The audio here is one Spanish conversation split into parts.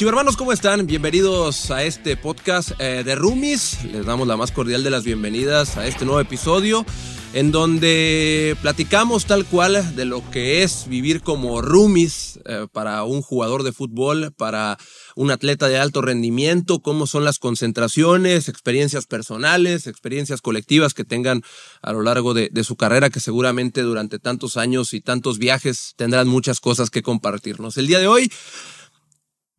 Chivermanos, ¿cómo están? Bienvenidos a este podcast eh, de Roomies. Les damos la más cordial de las bienvenidas a este nuevo episodio en donde platicamos tal cual de lo que es vivir como roomies eh, para un jugador de fútbol, para un atleta de alto rendimiento, cómo son las concentraciones, experiencias personales, experiencias colectivas que tengan a lo largo de su carrera, que seguramente durante tantos años y tantos viajes tendrán muchas cosas que compartirnos. El día de hoy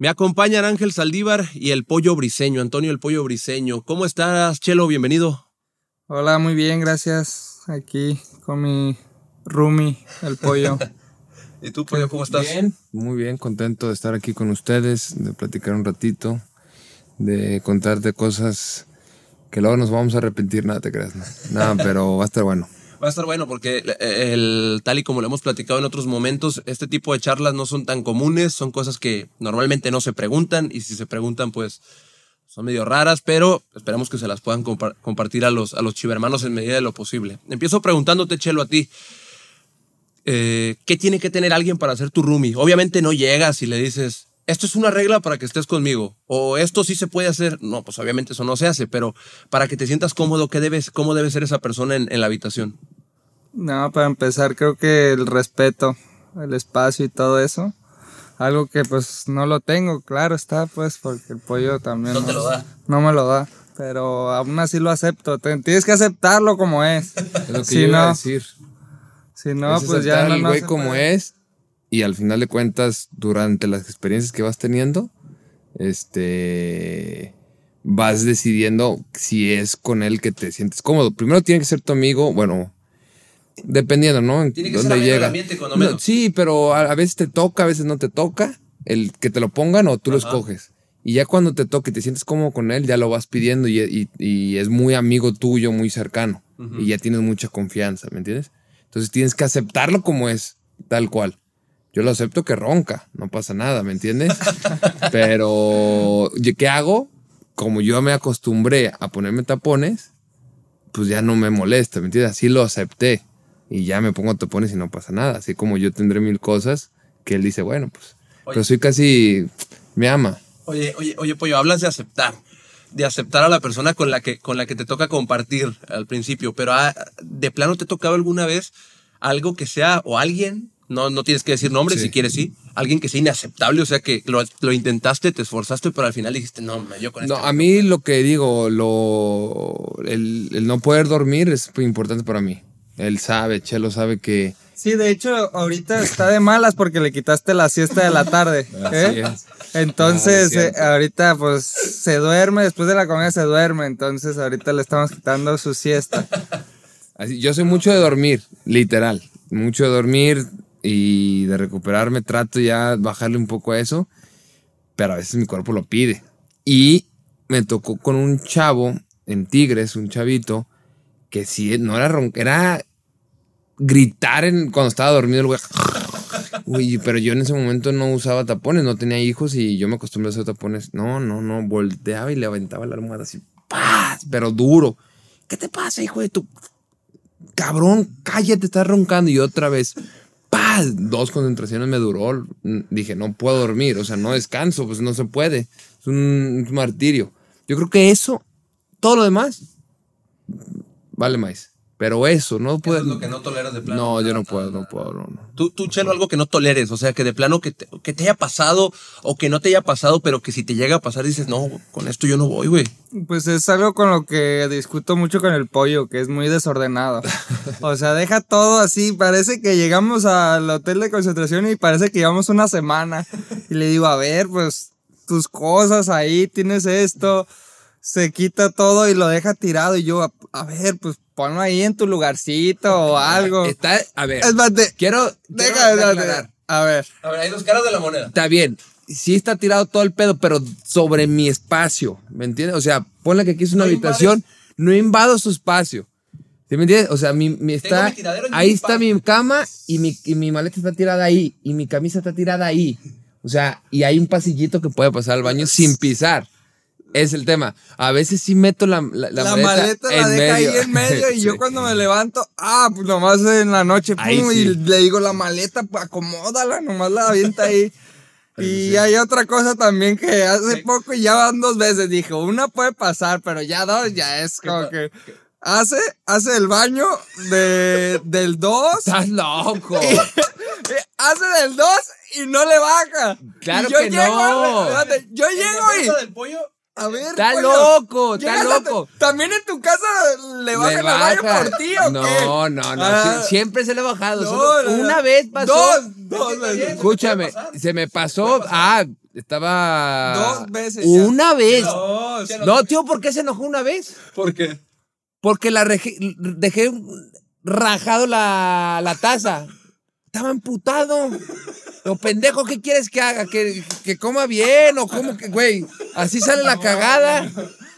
me acompañan Ángel Saldívar y el Pollo Briseño, Antonio el Pollo Briseño. ¿Cómo estás, Chelo? Bienvenido. Hola, muy bien, gracias. Aquí con mi Rumi, el Pollo. ¿Y tú, Pollo, cómo estás? Bien, muy bien, contento de estar aquí con ustedes, de platicar un ratito, de contarte cosas que luego nos vamos a arrepentir, nada te creas, no, nada, pero va a estar bueno. Va a estar bueno porque el, tal y como lo hemos platicado en otros momentos, este tipo de charlas no son tan comunes, son cosas que normalmente no se preguntan y si se preguntan pues son medio raras, pero esperamos que se las puedan compartir a los, a los chivermanos en medida de lo posible. Empiezo preguntándote, Chelo, a ti. Eh, ¿Qué tiene que tener alguien para ser tu roomie? Obviamente no llegas y le dices, esto es una regla para que estés conmigo, o esto sí se puede hacer. No, pues obviamente eso no se hace, pero para que te sientas cómodo, ¿qué debes, ¿cómo debe ser esa persona en, en la habitación? No, para empezar, creo que el respeto, el espacio y todo eso. Algo que pues no lo tengo, claro está, pues, porque el pollo también. No, te lo da. No me lo da. Pero aún así lo acepto. Tienes que aceptarlo como es. Es lo que si yo iba no, a decir. Si no, Es pues ya aceptar no. güey como puede. es y al final de cuentas, durante las experiencias que vas teniendo, este vas decidiendo si es con él que te sientes cómodo. Primero tiene que ser tu amigo, bueno, dependiendo, ¿no? En Tiene que dónde ser llega. ambiente, cuando No, sí, pero a, a veces te toca, a veces no te toca el que te lo pongan o tú lo escoges. Y ya cuando te toque y te sientes cómodo con él, ya lo vas pidiendo y, y- y es muy amigo tuyo, muy cercano. Y ya tienes mucha confianza, ¿me entiendes? Entonces tienes que aceptarlo como es, tal cual. Yo lo acepto que ronca, no pasa nada, ¿me entiendes? Pero, ¿y ¿qué hago? Como yo me acostumbré a ponerme tapones, pues ya no me molesta, ¿me entiendes? Así lo acepté. Y ya me pongo tapones y no pasa nada. Así como yo tendré mil cosas que él dice, bueno, pues. Oye. Pero soy casi. Me ama. Oye, oye, oye, Pollo, hablas de aceptar, de aceptar a la persona con la que, con la que te toca compartir al principio, pero ah, ¿de plano te ha tocado alguna vez algo que sea, o alguien, no, no tienes que decir nombre Sí. si quieres, sí, alguien que sea inaceptable, o sea, que lo, lo intentaste, te esforzaste, pero al final dijiste, no, me- yo con No, este a mí lo que digo, lo, el, el no poder dormir es importante para mí. Él sabe, Chelo sabe que. Sí, de hecho, ahorita está de malas porque le quitaste la siesta de la tarde. ¿eh? Así es. Entonces, Ah, eh, ahorita pues se duerme, después de la comida se duerme, entonces ahorita le estamos quitando su siesta. Así, yo soy mucho de dormir, literal. Mucho de dormir y de recuperarme. Trato ya bajarle un poco a eso. Pero a veces mi cuerpo lo pide. Y me tocó con un chavo en Tigres, un chavito, que sí, no era ron- era gritar en, cuando estaba dormido el güey. Uy, pero yo en ese momento no usaba tapones, no tenía hijos y yo me acostumbré a usar tapones. No, no, no, volteaba y le aventaba la almohada así, ¡paz! pero duro. ¿Qué te pasa, hijo de tu cabrón? Cállate, estás roncando. Y otra vez, ¡paz! Dos concentraciones me duró. Dije, no puedo dormir, o sea, no descanso, pues no se puede. Es un, un martirio. Yo creo que eso, todo lo demás, vale más. Pero eso, no Eso puedo. es lo que no toleras de plano. No, yo no Nada, puedo, no puedo, no, no. Tú, tú, Chelo, algo que no toleres, o sea, que de plano que te, que te haya pasado o que no te haya pasado, pero que si te llega a pasar dices, no, con esto yo no voy, güey. Pues es algo con lo que discuto mucho con el pollo, que es muy desordenado. O sea, deja todo así, parece que llegamos al hotel de concentración y parece que llevamos una semana. Y le digo, a ver, pues tus cosas ahí, tienes esto, se quita todo y lo deja tirado. Y yo, a, a ver, pues ponlo ahí en tu lugarcito o algo. Está, a ver, Espérate, quiero, deja quiero de. A ver, A ver, hay dos caras de la moneda. Está bien, sí está tirado todo el pedo, pero sobre mi espacio, ¿me entiendes? O sea, ponle que aquí es una No habitación, no invado su espacio. ¿Sí me entiendes? O sea, mi, mi está, mi ahí mi está mi cama y mi, y mi maleta está tirada ahí y mi camisa está tirada ahí. O sea, y hay un pasillito que puede pasar al baño sin pisar. Es el tema. A veces sí meto la, la, la, la maleta, la en deja ahí medio. en medio y yo cuando me levanto, ah, pues nomás en la noche, pum, sí. y le digo la maleta, pues acomódala, nomás la avienta ahí. Y hay otra cosa también que hace poco y ya van dos veces. Dijo, una puede pasar, pero ya dos ya es como que. Hace, hace el baño de, del 2. Estás loco. hace del 2 y no le baja. Claro Y yo que llego, no. espérate, Yo llego y. del pollo? A ver. Está loco, está a- loco. ¿También en tu casa le bajan Le el baño baja. por ti o no, qué? No, no, Ah, sí, siempre se le ha bajado. no, solo no, no. una vez pasó. Dos, dos veces. Escúchame, se me pasó. Ah, estaba. Dos veces ya. Una vez. No, No, tío, ¿por qué se enojó una vez? ¿Por qué? Porque la dejé rajado la, la taza. Estaba emputado. Lo pendejo, ¿qué quieres que haga? ¿Que, que coma bien o cómo que, güey? Así sale la cagada.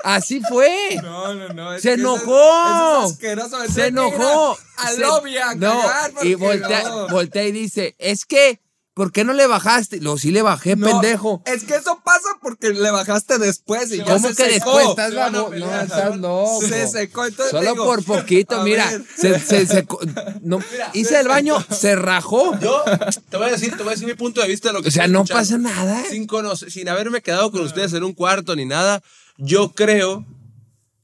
Así fue. No, no, no. Se eso enojó. eso es Se enojó. Al lobby a no, y voltea y dice, es que, ¿por qué no le bajaste? Lo sí le bajé, No, pendejo. Es que eso pasa porque le bajaste después y ya ¿Cómo se que secó. después estás babo- No, se estás loco. Se secó, entonces Solo digo, por poquito, mira. Se, se secó. No, hice el baño, se rajó. Yo te voy a decir, te voy a decir mi punto de vista de lo que O sea, no pasa nada. Sin conocer, sin haberme quedado con ustedes en un cuarto ni nada, yo creo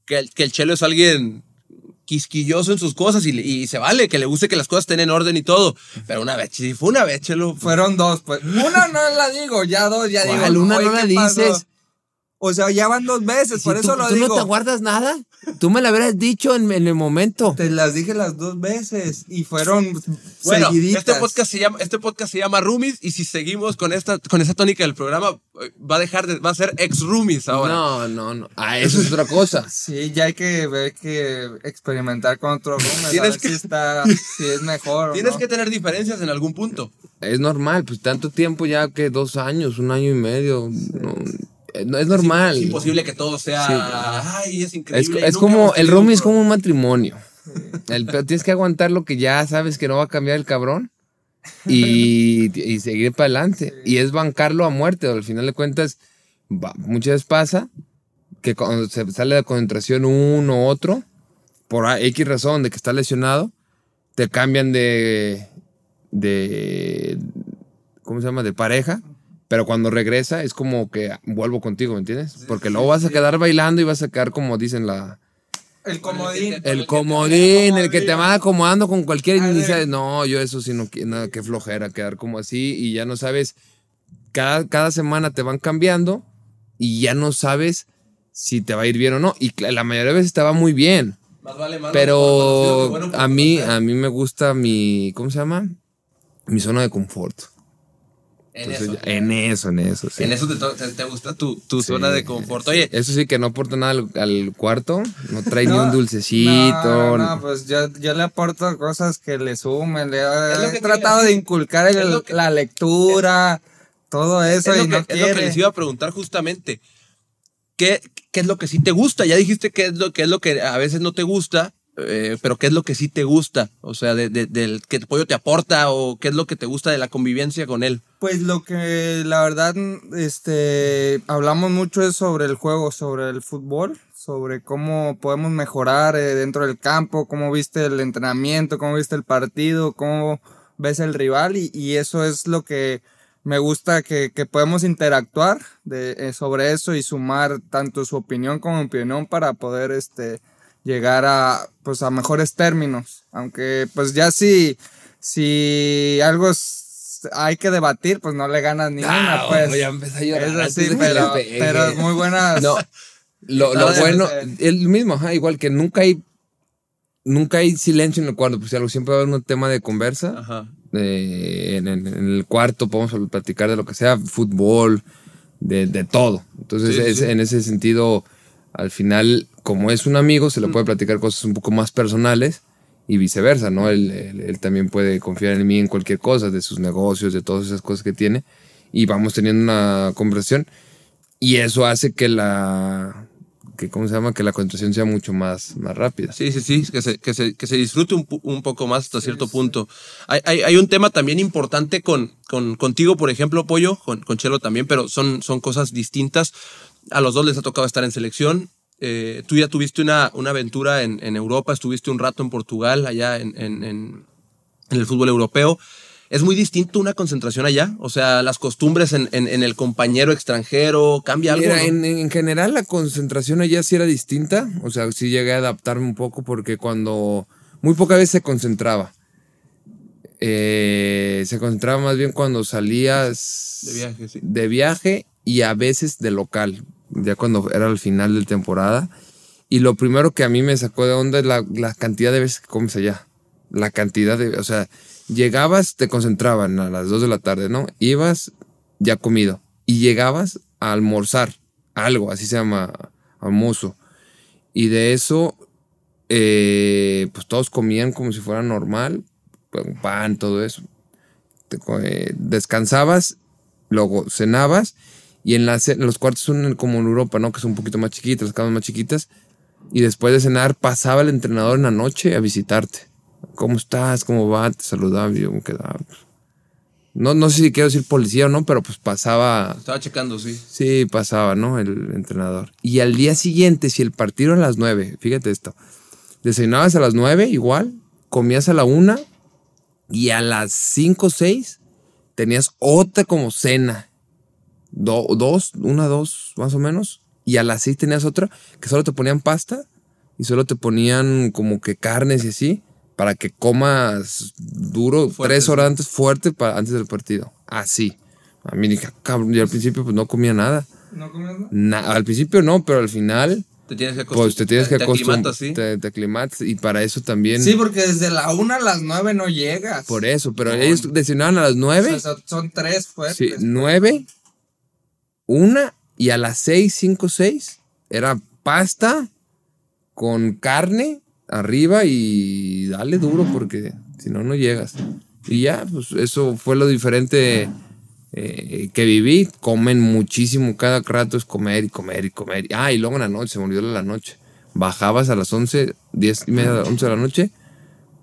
que el, que el Chelo es alguien quisquilloso en sus cosas y, se vale, que le guste que las cosas estén en orden y todo. Pero una vez, si fue una vez, Chelo. Fueron dos, pues. Una no la digo, ya dos, ya digo. Una no la dices. O sea, ya van dos veces, Si por tú, eso lo tú digo. no te guardas nada. Tú me lo hubieras dicho en, en el momento. Te las dije las dos veces y fueron Bueno, seguiditas. este podcast se llama, este podcast se llama Roomies y si seguimos con esta, con esa tónica del programa, va a dejar de, va a ser ex Roomies ahora. No, no, no. Ah, eso es otra cosa. Sí, ya hay que ver que experimentar con otro room, a Tienes ver que- si está, si es mejor o Tienes no. que tener diferencias en algún punto. Es normal, pues tanto tiempo ya que dos años, un año y medio. Eh, no, es normal. Es imposible que todo sea. Ay, es increíble. es como, el roomie es como un matrimonio. El, pero tienes que aguantar lo que ya sabes que no va a cambiar el cabrón y, y seguir para adelante. Y es bancarlo a muerte. Al final de cuentas, va- muchas veces pasa que cuando se sale de concentración uno u otro, por X razón de que está lesionado, te cambian de, de, ¿cómo se llama? De pareja. Pero cuando regresa es como que vuelvo contigo, ¿me entiendes? Porque luego vas a quedar bailando y vas a quedar como dicen la... El comodín. El comodín, el que te va acomodando con cualquier A ver. inicia. No, yo eso sí no quiero, nada, qué flojera quedar como así y ya no sabes, cada, cada semana te van cambiando y ya no sabes si te va a ir bien o no. Y la mayoría de veces te va muy bien, Más vale que pero bueno a mí, a mí me gusta mi, ¿cómo se llama? Mi zona de confort. En Entonces, eso. en eso, en eso, sí. En eso te, te- te gusta tu, tu Sí, zona de confort. Oye, Eso sí que no aporta nada al, al cuarto, no trae ni un dulcecito. No, no, no, pues yo, yo le aporto cosas que le sumen. Le Es lo he que te tratado de inculcar el- que- la lectura, todo eso, es, y lo que, no es lo que les iba a preguntar justamente. ¿Qué, ¿Qué es lo que sí te gusta? Ya dijiste qué es lo, qué es lo que a veces no te gusta, eh, pero ¿qué es lo que sí te gusta? O sea, de, de- del que el pollo te aporta o qué es lo que te gusta de la convivencia con él. Pues lo que la verdad, este, hablamos mucho es sobre el juego, sobre el fútbol, sobre cómo podemos mejorar eh, dentro del campo, cómo viste el entrenamiento, cómo viste el partido, cómo ves el rival y, eso es lo que me gusta que, que podemos interactuar de, eh, sobre eso y sumar tanto su opinión como mi opinión para poder este, llegar a, pues, a mejores términos. Aunque pues ya si, si algo es- hay que debatir, pues no le ganas ninguna. Ah, pues. ya empecé a llorar Es así, pero, pero es muy buena. No, lo, bueno, ser. el mismo, ajá, igual que nunca hay, nunca hay silencio en el cuarto, pues algo siempre va a haber un tema de conversa. Ajá. eh, en, en- en el cuarto podemos platicar de lo que sea, fútbol, de, de todo. Entonces, Sí, sí, es- sí. en ese sentido, al final, como es un amigo, se le puede platicar cosas un poco más personales y viceversa, ¿no? Él, él- él también puede confiar en mí en cualquier cosa, de sus negocios, de todas esas cosas que tiene, y vamos teniendo una conversación, y eso hace que la, que, ¿cómo se llama? Que la conversación sea mucho más, más rápida. Sí, sí, sí, que se, que se, que se disfrute un, un poco más hasta cierto punto. Hay, hay, hay un tema también importante con, con, contigo, por ejemplo, Pollo, con, con Chelo también, pero son, son cosas distintas. A los dos les ha tocado estar en selección. Eh, tú ya tuviste una, una aventura en, en Europa, estuviste un rato en Portugal, allá en, en, en- el fútbol europeo. ¿Es muy distinto una concentración allá? O sea, las costumbres en, el compañero extranjero, ¿cambia algo? Mira, no? en, en general la concentración allá sí era distinta. O sea, sí llegué a adaptarme un poco porque cuando muy pocas veces se concentraba. Eh, se concentraba más bien cuando salías De viaje, sí. de viaje y a veces de local, ya cuando era el final de temporada. Y lo primero que a mí me sacó de onda es la, la cantidad de veces que comes allá. La cantidad de, o sea, llegabas, te concentraban a las 2 de la tarde, ¿no? Ibas ya comido y llegabas a almorzar, algo, así se llama almuerzo. Y de eso, eh, pues todos comían como si fuera normal, pues, pan, todo eso. Te eh, descansabas, luego cenabas y en, las, en los cuartos son como en Europa, ¿no? Que son un poquito más chiquitas, las camas más chiquitas. Y después de cenar pasaba el entrenador en la noche a visitarte. ¿Cómo estás? ¿Cómo va? Te saludaba yo me quedaba. No, no sé si quiero decir policía o no, pero pues pasaba Estaba checando, sí. Sí, pasaba, ¿no? El entrenador. Y al día siguiente, si el partido era a las 9, fíjate esto, desayunabas a las 9 igual, comías a la 1 y a las 5 o 6 tenías otra como cena. Do- dos, una, dos, más o menos. Y a las 6 tenías otra que solo te ponían pasta y solo te ponían como que carnes y así para que comas duro Fuerte, tres horas antes, fuerte para, antes del partido. Así. A mí dije, "Ah, cabrón, yo al principio pues no comía nada. ¿No comes nada? Na- al principio no, pero al final Te tienes que pues te tienes que acostumbrar. sí. Te, te aclimatas y para eso también. Sí, porque desde la una a las nueve no llegas. Por eso, pero No. ellos desayunaban a las O 9. sea, son, tres fuertes. Sí, 9, una y a las 6, 5, 6 era pasta con carne arriba y dale duro porque si no, no llegas. Y ya, pues eso fue lo diferente eh, que viví. Comen muchísimo, cada rato es comer y comer y comer. Ah, y luego en la noche, se me olvidó la noche. Bajabas a las 11, 10 y media, 11 de la noche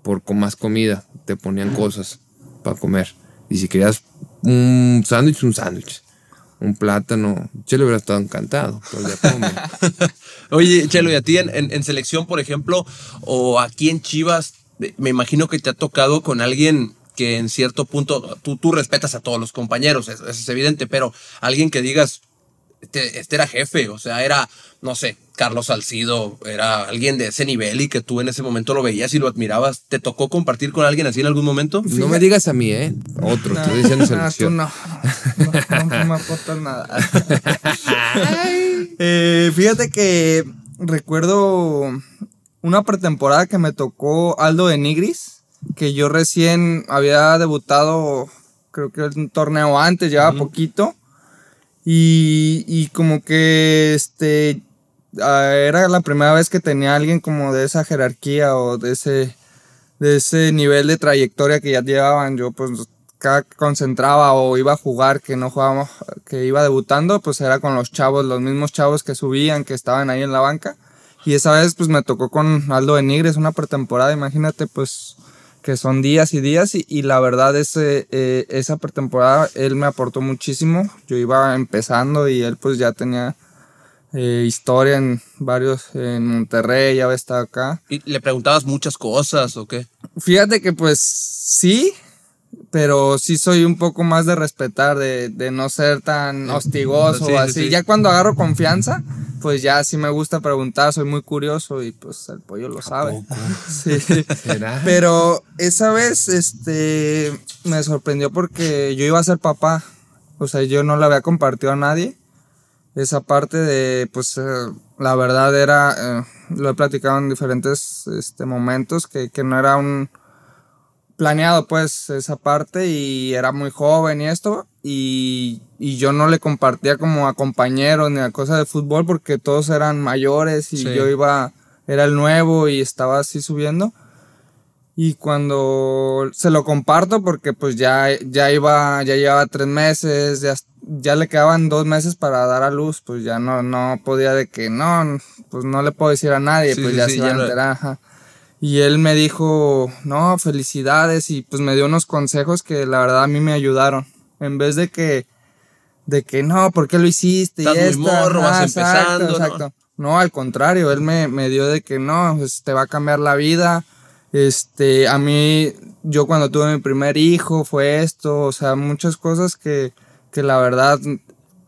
por con más comida. Te ponían cosas para comer. Y si querías un sándwich, un sándwich. Un plátano. Le hubiera estado encantado. Oye, Chelo, y a ti en, en- selección, por ejemplo, o aquí en Chivas, eh, me imagino que te ha tocado con alguien que en cierto punto tú, tú respetas a todos los compañeros, eso es evidente, pero alguien que digas, este, este era jefe, o sea, era, no sé, Carlos Salcido, era alguien de ese nivel y que tú en ese momento lo veías y lo admirabas. ¿Te tocó compartir con alguien así en algún momento? no me digas a mí, ¿eh? Otro. Te estoy diciendo Ah, tú selección. no. No, no me aportas nada. Eh, fíjate que recuerdo una pretemporada que me tocó Aldo de Nigris, que yo recién había debutado, creo que un torneo antes, llevaba poquito. Y, y como que este ah, era la primera vez que tenía alguien como de esa jerarquía o de ese de ese nivel de trayectoria que ya llevaban. Yo pues cada concentraba o iba a jugar, que no jugábamos, que iba debutando, pues era con los chavos, los mismos chavos que subían, que estaban ahí en la banca. Y esa vez pues me tocó con Aldo de Nigres una pretemporada, imagínate pues que son días y días y, y la verdad ese, eh, esa pretemporada él me aportó muchísimo. Yo iba empezando y él pues ya tenía eh, historia en varios, en Monterrey, ya había estado acá. ¿Y le preguntabas muchas cosas o qué? Fíjate que pues sí, pero sí soy un poco más de respetar, de, de no ser tan hostigoso Sí, o sí, así. sí. Ya cuando agarro confianza, pues ya sí me gusta preguntar, soy muy curioso y pues el pollo lo sabe. Sí. ¿Será? Pero esa vez, este, me sorprendió porque yo iba a ser papá. O sea, yo no le había compartido a nadie. Esa parte de, pues, eh, la verdad era, eh, lo he platicado en diferentes este, momentos, que, que no era un planeado, pues, esa parte y era muy joven y esto. Y, y yo no le compartía como a compañeros ni a cosas de fútbol porque todos eran mayores y Sí. yo iba, era el nuevo y estaba así subiendo. Y cuando se lo comparto, porque pues ya, ya iba, ya llevaba tres meses, ya, ya le quedaban dos meses para dar a luz, pues ya no, no podía de que no, pues no le puedo decir a nadie, Sí, pues sí, ya se iba a enterar. Y él me dijo, no, felicidades, y pues me dio unos consejos que la verdad a mí me ayudaron. En vez de que, de que no, ¿por qué lo hiciste? Estás y muy esta, morro, vas empezando, ¿no? exacto. No, al contrario, él me, me dio de que no, pues te va a cambiar la vida. Este, a mí, yo cuando tuve mi primer hijo fue esto, o sea, muchas cosas que, que la verdad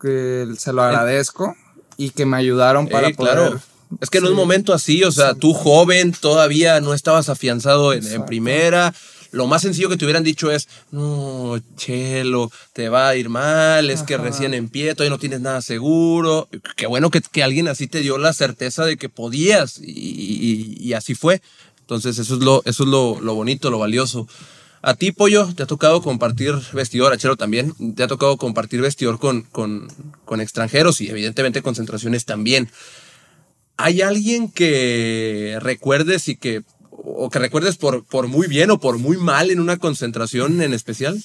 que se lo agradezco y que me ayudaron para poder. claro. Es que en un momento así, o sea, tú joven, todavía no estabas afianzado en, primera. Lo más sencillo que te hubieran dicho es, no, Chelo, te va a ir mal, es que recién en pie, todavía no tienes nada seguro. Qué bueno que, que alguien así te dio la certeza de que podías y, y- y así fue. Entonces eso es, lo, eso es lo, lo bonito, lo valioso. A ti, Pollo, te ha tocado compartir vestidor, a Chelo también, te ha tocado compartir vestidor con, con, con extranjeros y evidentemente concentraciones también. ¿Hay alguien que recuerdes y que o que recuerdes por, por muy bien o por muy mal en una concentración en especial?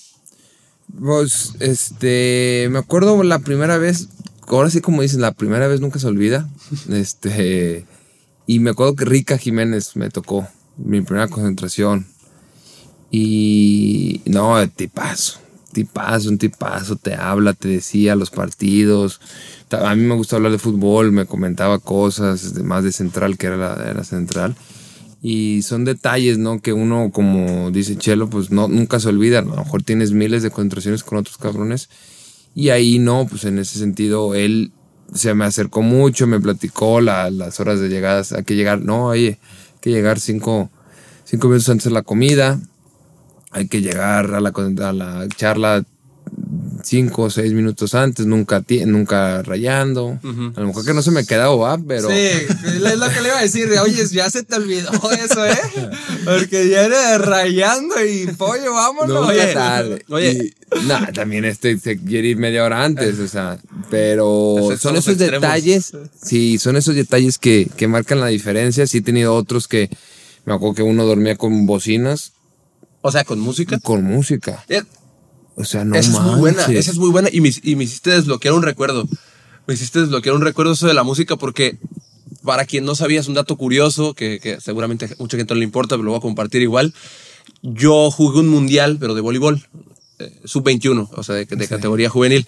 Pues, este, me acuerdo la primera vez, ahora sí como dicen, la primera vez nunca se olvida. Este, y me acuerdo que Rica Jiménez me tocó, mi primera concentración. Y no, tipazo, tipazo, un tipazo, te habla, te decía los partidos. A mí me gusta hablar de fútbol, me comentaba cosas, más de central, que era la, era central. Y son detalles, ¿no? Que uno, como dice Chelo, pues no, nunca se olvida. A lo mejor tienes miles de concentraciones con otros cabrones. Y ahí no, pues en ese sentido, él se me acercó mucho, me platicó la- las horas de llegadas. Hay que llegar, no, oye, hay que llegar cinco, cinco minutos antes de la comida. Hay que llegar a la, a la charla cinco o seis minutos antes, nunca, nunca rayando. A lo mejor que no se me quedaba, va, pero... Sí, es lo que le iba a decir. de, Oye, ya se te olvidó eso, ¿eh? Porque ya era rayando y pollo, vámonos. No, Oye, tarde. oye. Nah, también este se quiere ir media hora antes, o sea, pero Esos son esos extremos. detalles, sí, son esos detalles que, que marcan la diferencia. Sí he tenido otros que, me acuerdo que uno dormía con bocinas, O sea, con música. con música. Eh, O sea, no esa es muy buena, esa es muy buena y me, y me hiciste desbloquear un recuerdo. Me hiciste desbloquear un recuerdo eso de la música porque para quien no sabía es un dato curioso que, que seguramente a mucha gente no le importa, pero lo voy a compartir igual. Yo jugué un mundial, pero de voleibol, eh, sub-21, o sea, de, de categoría juvenil.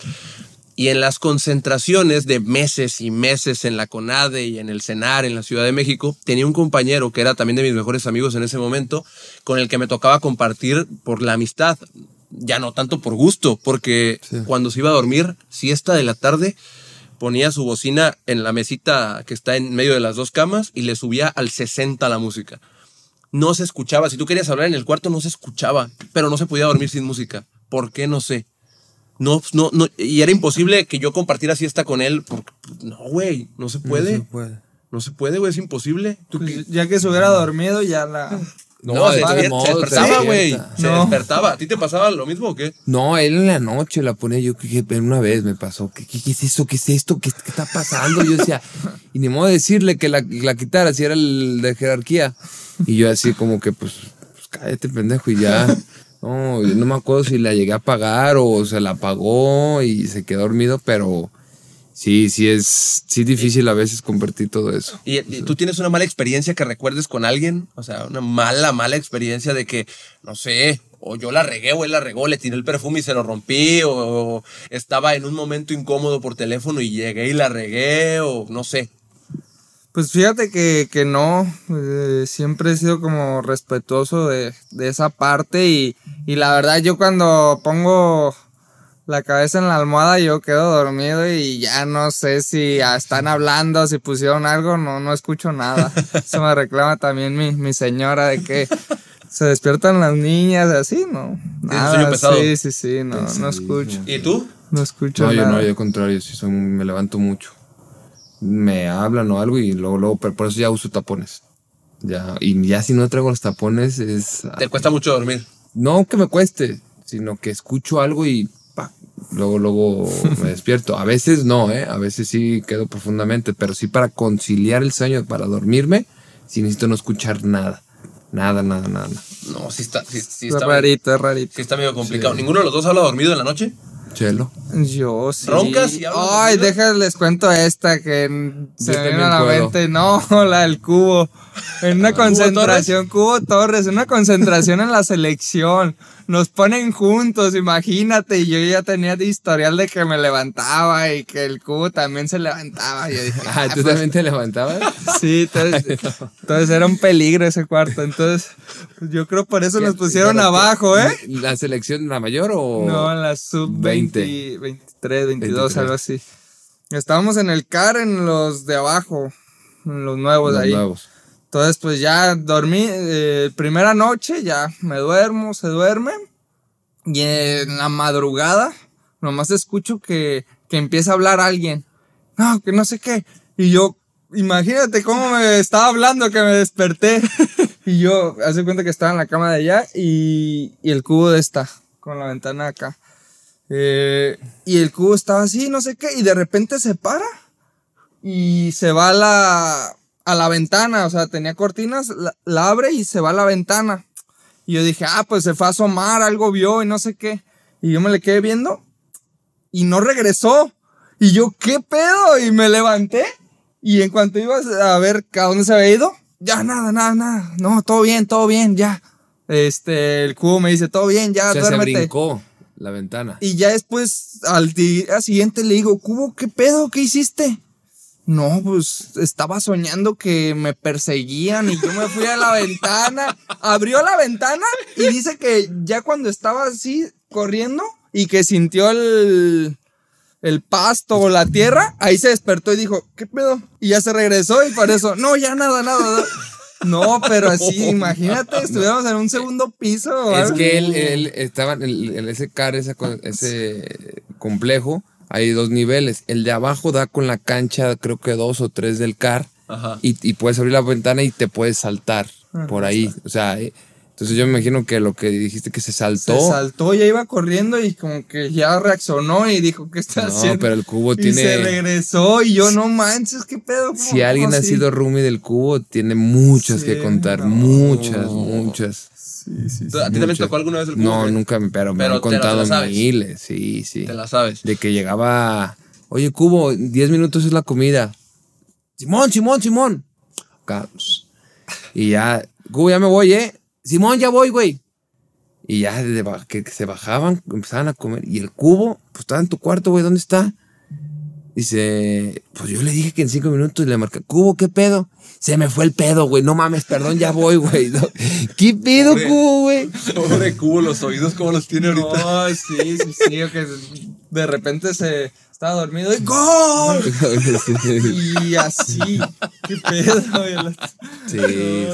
Y en las concentraciones de meses y meses en la CONADE y en el CENAR en la Ciudad de México, tenía un compañero que era también de mis mejores amigos en ese momento, con el que me tocaba compartir por la amistad. Ya no tanto por gusto, porque cuando se iba a dormir, siesta de la tarde, ponía su bocina en la mesita que está en medio de las dos camas y le subía al 60 la música. No se escuchaba. Si tú querías hablar en el cuarto, no se escuchaba, pero no se podía dormir sin música. ¿Por qué? No sé. No, no, no, y era imposible que yo compartiera siesta con él, porque no, güey, no se puede. No se puede, güey, es imposible. ¿Tú? Pues ya que se hubiera dormido, ya la. No, se, de se- se despertaba, güey. Se No. despertaba. ¿A ti te pasaba lo mismo o qué? No, él en la noche la ponía yo una vez me pasó. ¿Qué, qué, qué es esto? ¿Qué es esto? ¿Qué, qué está pasando? Yo decía, y ni modo de decirle que la, la quitara, si era el de jerarquía. Y yo así como que, pues, pues cállate, pendejo, y ya. No, no me acuerdo si la llegué a apagar o se la apagó y se quedó dormido, pero sí, sí es, sí difícil a veces convertir todo eso. ¿Y, y tú tienes una mala experiencia que recuerdes con alguien? O sea, una mala, mala experiencia de que, no sé, o yo la regué o él la regó, le tiré el perfume y se lo rompí, o estaba en un momento incómodo por teléfono y llegué y la regué, o no sé. Pues fíjate que, que no, eh, siempre he sido como respetuoso de, de esa parte y, y la verdad yo cuando pongo la cabeza en la almohada yo quedo dormido y ya no sé si están hablando, si pusieron algo, no, no escucho nada. Eso me reclama también mi, mi señora de que se despiertan las niñas así, ¿no? Nada, pesado? sí, sí, sí, no, no escucho, ¿Y tú? no escucho No, yo nada. no, yo al contrario, sí soy, me levanto mucho. Me hablan o algo y luego, luego, pero por eso ya uso tapones. Ya, y ya si no traigo los tapones es... Te cuesta mucho dormir. No que me cueste, sino que escucho algo y pa, luego, luego me despierto. A veces no, ¿eh? A veces sí quedo profundamente, pero sí para conciliar el sueño, para dormirme, sí necesito no escuchar nada. Nada, nada, nada. No, sí está, sí, sí es está, rarito, es rarito. sí está medio complicado. ¿Ninguno de los dos habla dormido en la noche? Chelo. Yo sí. ¿Roncas y Ay, déjales cuento esta que se me a la puedo. mente. No, la del cubo. En una concentración, Cubo Torres, en una concentración en la selección. Nos ponen juntos, imagínate. Y yo ya tenía de historial de que me levantaba y que el cubo también se levantaba. Yo dije, Ah, "Ah, ¿tú pues, también te levantabas? Sí, entonces, entonces era un peligro ese cuarto. Entonces, yo creo por eso nos pusieron abajo, ¿eh? ¿La selección, la mayor o...? No, la sub 20, 20. 23, 22, 23. algo así. Estábamos en el CAR en los de abajo, en los nuevos Los ahí. nuevos. Entonces, pues ya dormí, eh, primera noche, ya me duermo, se duerme. Y en la madrugada, nomás escucho que, que empieza a hablar alguien. No, que no sé qué. Y yo, imagínate cómo me estaba hablando que me desperté. y yo, hace cuenta que estaba en la cama de allá y, y el cubo de esta, con la ventana acá. Eh, y el cubo estaba así, no sé qué, y de repente se para y se va a la, a la ventana, o sea, tenía cortinas, la, la abre y se va a la ventana. Y yo dije, ah, pues se fue a asomar, algo vio y no sé qué. Y yo me le quedé viendo y no regresó. Y yo, ¿qué pedo? Y me levanté y en cuanto iba a ver a dónde se había ido, ya nada, nada, nada. No, todo bien, todo bien, ya. Este, el cubo me dice, todo bien, ya, O sea, se duérmete. brincó la ventana. Y ya después, al día siguiente, le digo, Cubo, ¿qué pedo? ¿Qué hiciste? No, pues estaba soñando que me perseguían y yo me fui a la ventana. Abrió la ventana y dice que ya cuando estaba así corriendo y que sintió el, el pasto o la tierra, ahí se despertó y dijo, ¿qué pedo? Y ya se regresó y por eso, no, ya nada, nada. nada". No, pero así, imagínate, estuviéramos en un segundo piso. Es que él, él estaba en el, en ese car, ese, ese complejo, hay dos niveles. El de abajo da con la cancha, creo que dos o tres del car, Ajá. y, y puedes abrir la ventana y te puedes saltar por ahí. O sea, eh, entonces yo me imagino que lo que dijiste que se saltó. Se saltó, ya iba corriendo y como que ya reaccionó y dijo, ¿qué está No, haciendo? pero el cubo y tiene- se regresó y yo, no manches, ¿qué pedo? ¿Cómo- Si alguien ha sido roomie del cubo, tiene muchas Sí, que contar. no. Muchas, muchas. Sí, sí, sí. ¿A ti también tocó alguna vez el cubo? No, nunca, me- pero me Pero han contado miles. Sí, sí. Te la sabes. De que llegaba, oye, Cubo, 10 minutos es la comida. Simón, Simón, Simón. Acá, Y ya, Cubo, ya me voy, ¿eh? Simón, ya voy, güey. Y ya de que, que se bajaban, empezaban a comer. Y el Cubo, pues estaba en tu cuarto, güey, ¿dónde está? Dice, pues yo le dije que en cinco minutos y le marca, Cubo, ¿qué pedo? Se me fue el pedo, güey. No mames, perdón, ya voy, güey. No. ¿Qué pedo, Pobre. Cubo, güey? Pobre cubo, los oídos como los tiene ahorita. No, sí, sí, sí, o que de repente se estaba dormido y ¡Gol! Y así, ¿qué pedo? Sí,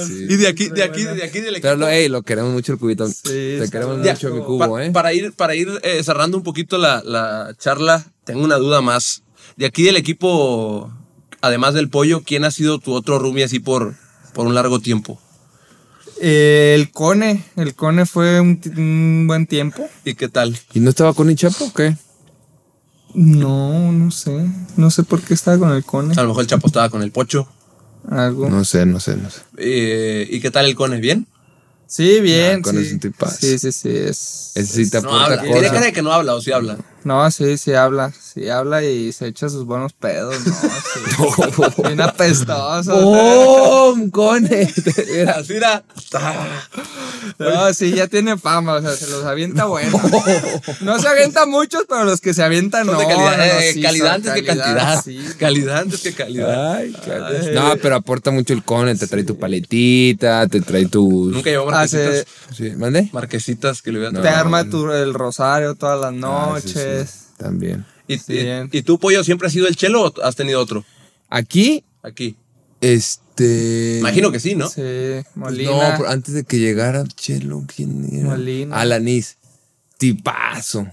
sí. Y de aquí, de aquí, de aquí del equipo. Pero lo, lo queremos mucho el cubito. Sí, Te queremos mucho mi cubo, ¿eh? Para ir, para ir eh, cerrando un poquito la, la charla, tengo una duda más. De aquí del equipo, además del pollo, ¿quién ha sido tu otro roomie así por, por un largo tiempo? Eh, el Cone, el Cone fue un, buen tiempo. ¿Y qué tal? ¿Y no estaba con Chapo o qué? No, no sé, no sé por qué estaba con el Cone. A lo mejor el Chapo estaba con el Pocho. Algo. No sé, no sé, no sé. Eh, ¿Y qué tal el Cone? ¿Bien? Sí, bien, Nah, Cone sí. es un tipazo. sí, sí, sí, es... Ese sí te No aporta habla. Tiene cara de que no habla o sí habla. No, sí, sí habla, sí habla y se echa sus buenos pedos, ¿no? Sí. Bien apestoso. ¡Oh, Cone! Así era. No, sí, ya tiene fama, o sea, se los avienta bueno. No se avienta muchos, pero los que se avientan Son no. de calidad, no, no, eh, sí, calidad antes que calidad, cantidad. sí. Calidad antes que calidad. Ay. No, pero aporta mucho el Cone. Te trae tu paletita, te trae tus... Nunca llevó Hace- marquesitas. Sí, ¿Mande? Marquesitas que le hubieran Te traído. arma tu, el rosario todas las Ah, sí, noches. sí, También. ¿Y, Sí, y- bien. ¿Y tú, Pollo, siempre has sido el chelo o has tenido otro? Aquí, Aquí. este... Imagino que sí, ¿no? Sí, Pues Molina. No, antes de que llegara Chelo, ¿quién era? Molina. Alanis. Tipazo.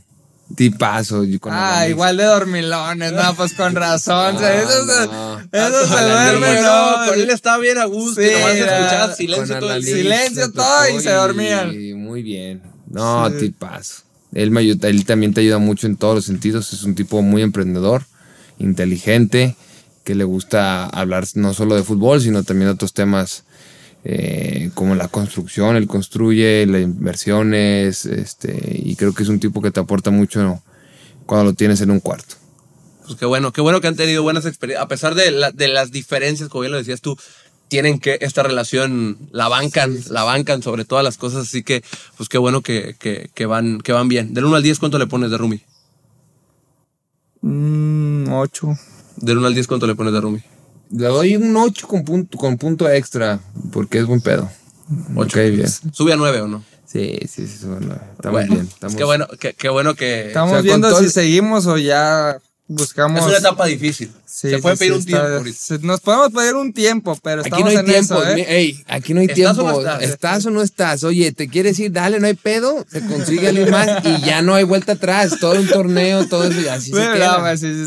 Tipazo. con Ah, Alanis. igual de dormilones, no, pues con razón. o sea, esos se, no. esos se Alanis, duermen, no, no. con él estaba bien a gusto. Sí, y nomás era- escuchabas silencio todo el Alanis. Silencio todo y se dormían. muy bien. No, tipazo. Él, me ayuda, él también te ayuda mucho en todos los sentidos. Es un tipo muy emprendedor, inteligente, que le gusta hablar no solo de fútbol, sino también de otros temas eh, como la construcción. Él construye, las inversiones, este, y creo que es un tipo que te aporta mucho cuando lo tienes en un cuarto. Pues qué bueno, qué bueno que han tenido buenas experiencias. A pesar de, de las diferencias, como bien lo decías tú, tienen que esta relación la bancan, la bancan sobre todas las cosas. Así que, pues qué bueno que, que, que van, que van bien. Del 1 al 10, ¿cuánto le pones de Rumi? Mm, ocho. Del 1 al 10, ¿cuánto le pones de Rumi? Le doy un 8 con punto, con punto extra, porque es buen pedo. Ocho. Ok, bien. ¿Sube a 9 o no? Sí, sí, sí, bueno, estamos Bueno, bien. pues Estamos, qué bueno, qué, qué bueno que... Estamos o sea, viendo si seguimos o ya buscamos. Es una etapa difícil. Sí, Se puede sí, pedir sí, un tiempo. ahorita. Nos podemos pedir un tiempo, pero Aquí estamos no hay en tiempo, eso, ¿eh? ey, aquí no hay ¿Estás o no tiempo. estás? estás? o no estás? Oye, ¿te quieres ir? Dale, no hay pedo. Se consigue alguien más y ya no hay vuelta atrás. Todo un torneo, todo eso, y así se queda. no, pues, si,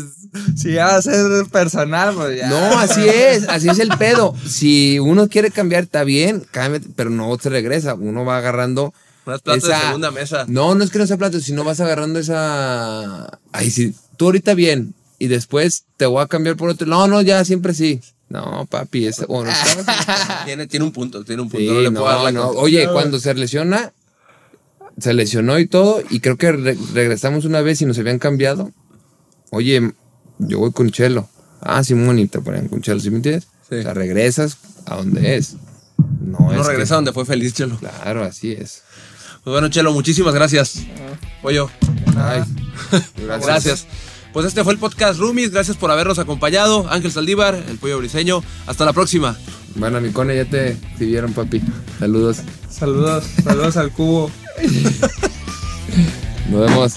si ya va a ser personal, pues ya. No, así es, así es el pedo. Si uno quiere cambiar, está bien, cámbiate, pero no se regresa. Uno va agarrando. Unas platas de segunda mesa. No, no es que no sea plato, sino vas agarrando esa. Ay, sí, tú ahorita bien, y después te voy a cambiar por otro. No, no, ya siempre sí. No, papi, es. Bueno, está- Tiene, tiene un punto, tiene un punto. Sí, no le no, puedo dar la no. contra. Oye, cuando se lesiona, se lesionó y todo, y creo que re- regresamos una vez y nos habían cambiado. Oye, yo voy con Chelo. Ah, sí, y te ponen con Chelo, ¿sí me entiendes? Sí. O sea, regresas a donde es. No, No es que- regresa donde fue feliz, Chelo. Claro, así es. Pues bueno, Chelo, muchísimas gracias. Pollo, Ay, gracias. Pues este fue el podcast Roomies. Gracias por habernos acompañado. Ángel Saldívar, el Pollo Briseño. Hasta la próxima. Bueno, mi cone, ya te vieron, papi. Saludos. Saludos, saludos al cubo. Nos vemos.